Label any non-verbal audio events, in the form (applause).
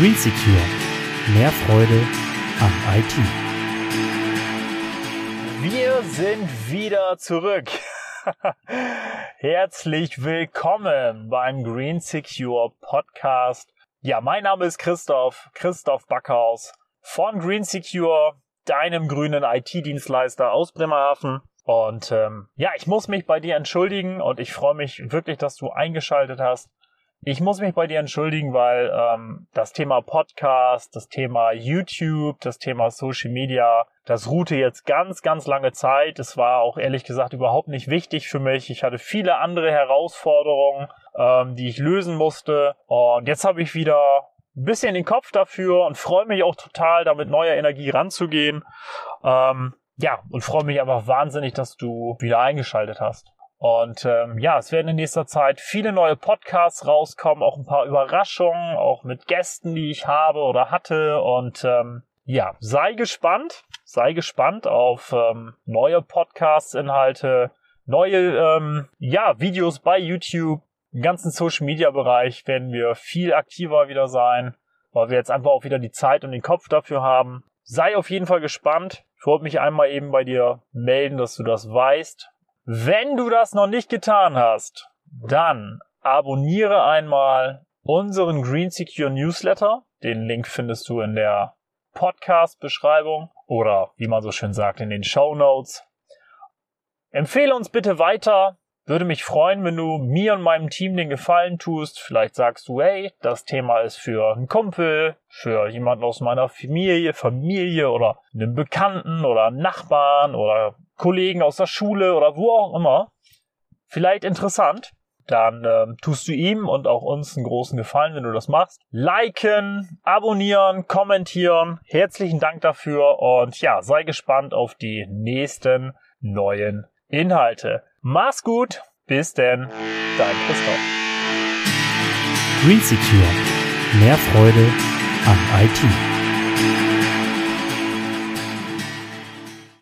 Green Secure. Mehr Freude am IT. Wir sind wieder zurück. (laughs) Herzlich willkommen beim Green Secure Podcast. Ja, mein Name ist Christoph, Christoph Backhaus von Green Secure, deinem grünen IT-Dienstleister aus Bremerhaven. Und ähm, ja, ich muss mich bei dir entschuldigen und ich freue mich wirklich, dass du eingeschaltet hast. Ich muss mich bei dir entschuldigen, weil ähm, das Thema Podcast, das Thema YouTube, das Thema Social Media, das ruhte jetzt ganz, ganz lange Zeit. Es war auch ehrlich gesagt überhaupt nicht wichtig für mich. Ich hatte viele andere Herausforderungen, ähm, die ich lösen musste. Und jetzt habe ich wieder ein bisschen den Kopf dafür und freue mich auch total, da mit neuer Energie ranzugehen. Ähm, ja, und freue mich einfach wahnsinnig, dass du wieder eingeschaltet hast. Und ähm, ja, es werden in nächster Zeit viele neue Podcasts rauskommen, auch ein paar Überraschungen, auch mit Gästen, die ich habe oder hatte. Und ähm, ja, sei gespannt, sei gespannt auf ähm, neue Podcast-Inhalte, neue ähm, ja, Videos bei YouTube. Im ganzen Social-Media-Bereich werden wir viel aktiver wieder sein, weil wir jetzt einfach auch wieder die Zeit und den Kopf dafür haben. Sei auf jeden Fall gespannt. Ich wollte mich einmal eben bei dir melden, dass du das weißt. Wenn du das noch nicht getan hast, dann abonniere einmal unseren Green Secure Newsletter. Den Link findest du in der Podcast-Beschreibung oder wie man so schön sagt, in den Show Notes. Empfehle uns bitte weiter. Würde mich freuen, wenn du mir und meinem Team den Gefallen tust. Vielleicht sagst du, hey, das Thema ist für einen Kumpel, für jemanden aus meiner Familie, Familie oder einen Bekannten oder Nachbarn oder Kollegen aus der Schule oder wo auch immer vielleicht interessant, dann ähm, tust du ihm und auch uns einen großen Gefallen, wenn du das machst. Liken, abonnieren, kommentieren. Herzlichen Dank dafür und ja, sei gespannt auf die nächsten neuen Inhalte. Mach's gut, bis denn, dein Christoph. Green Secure. Mehr Freude am IT.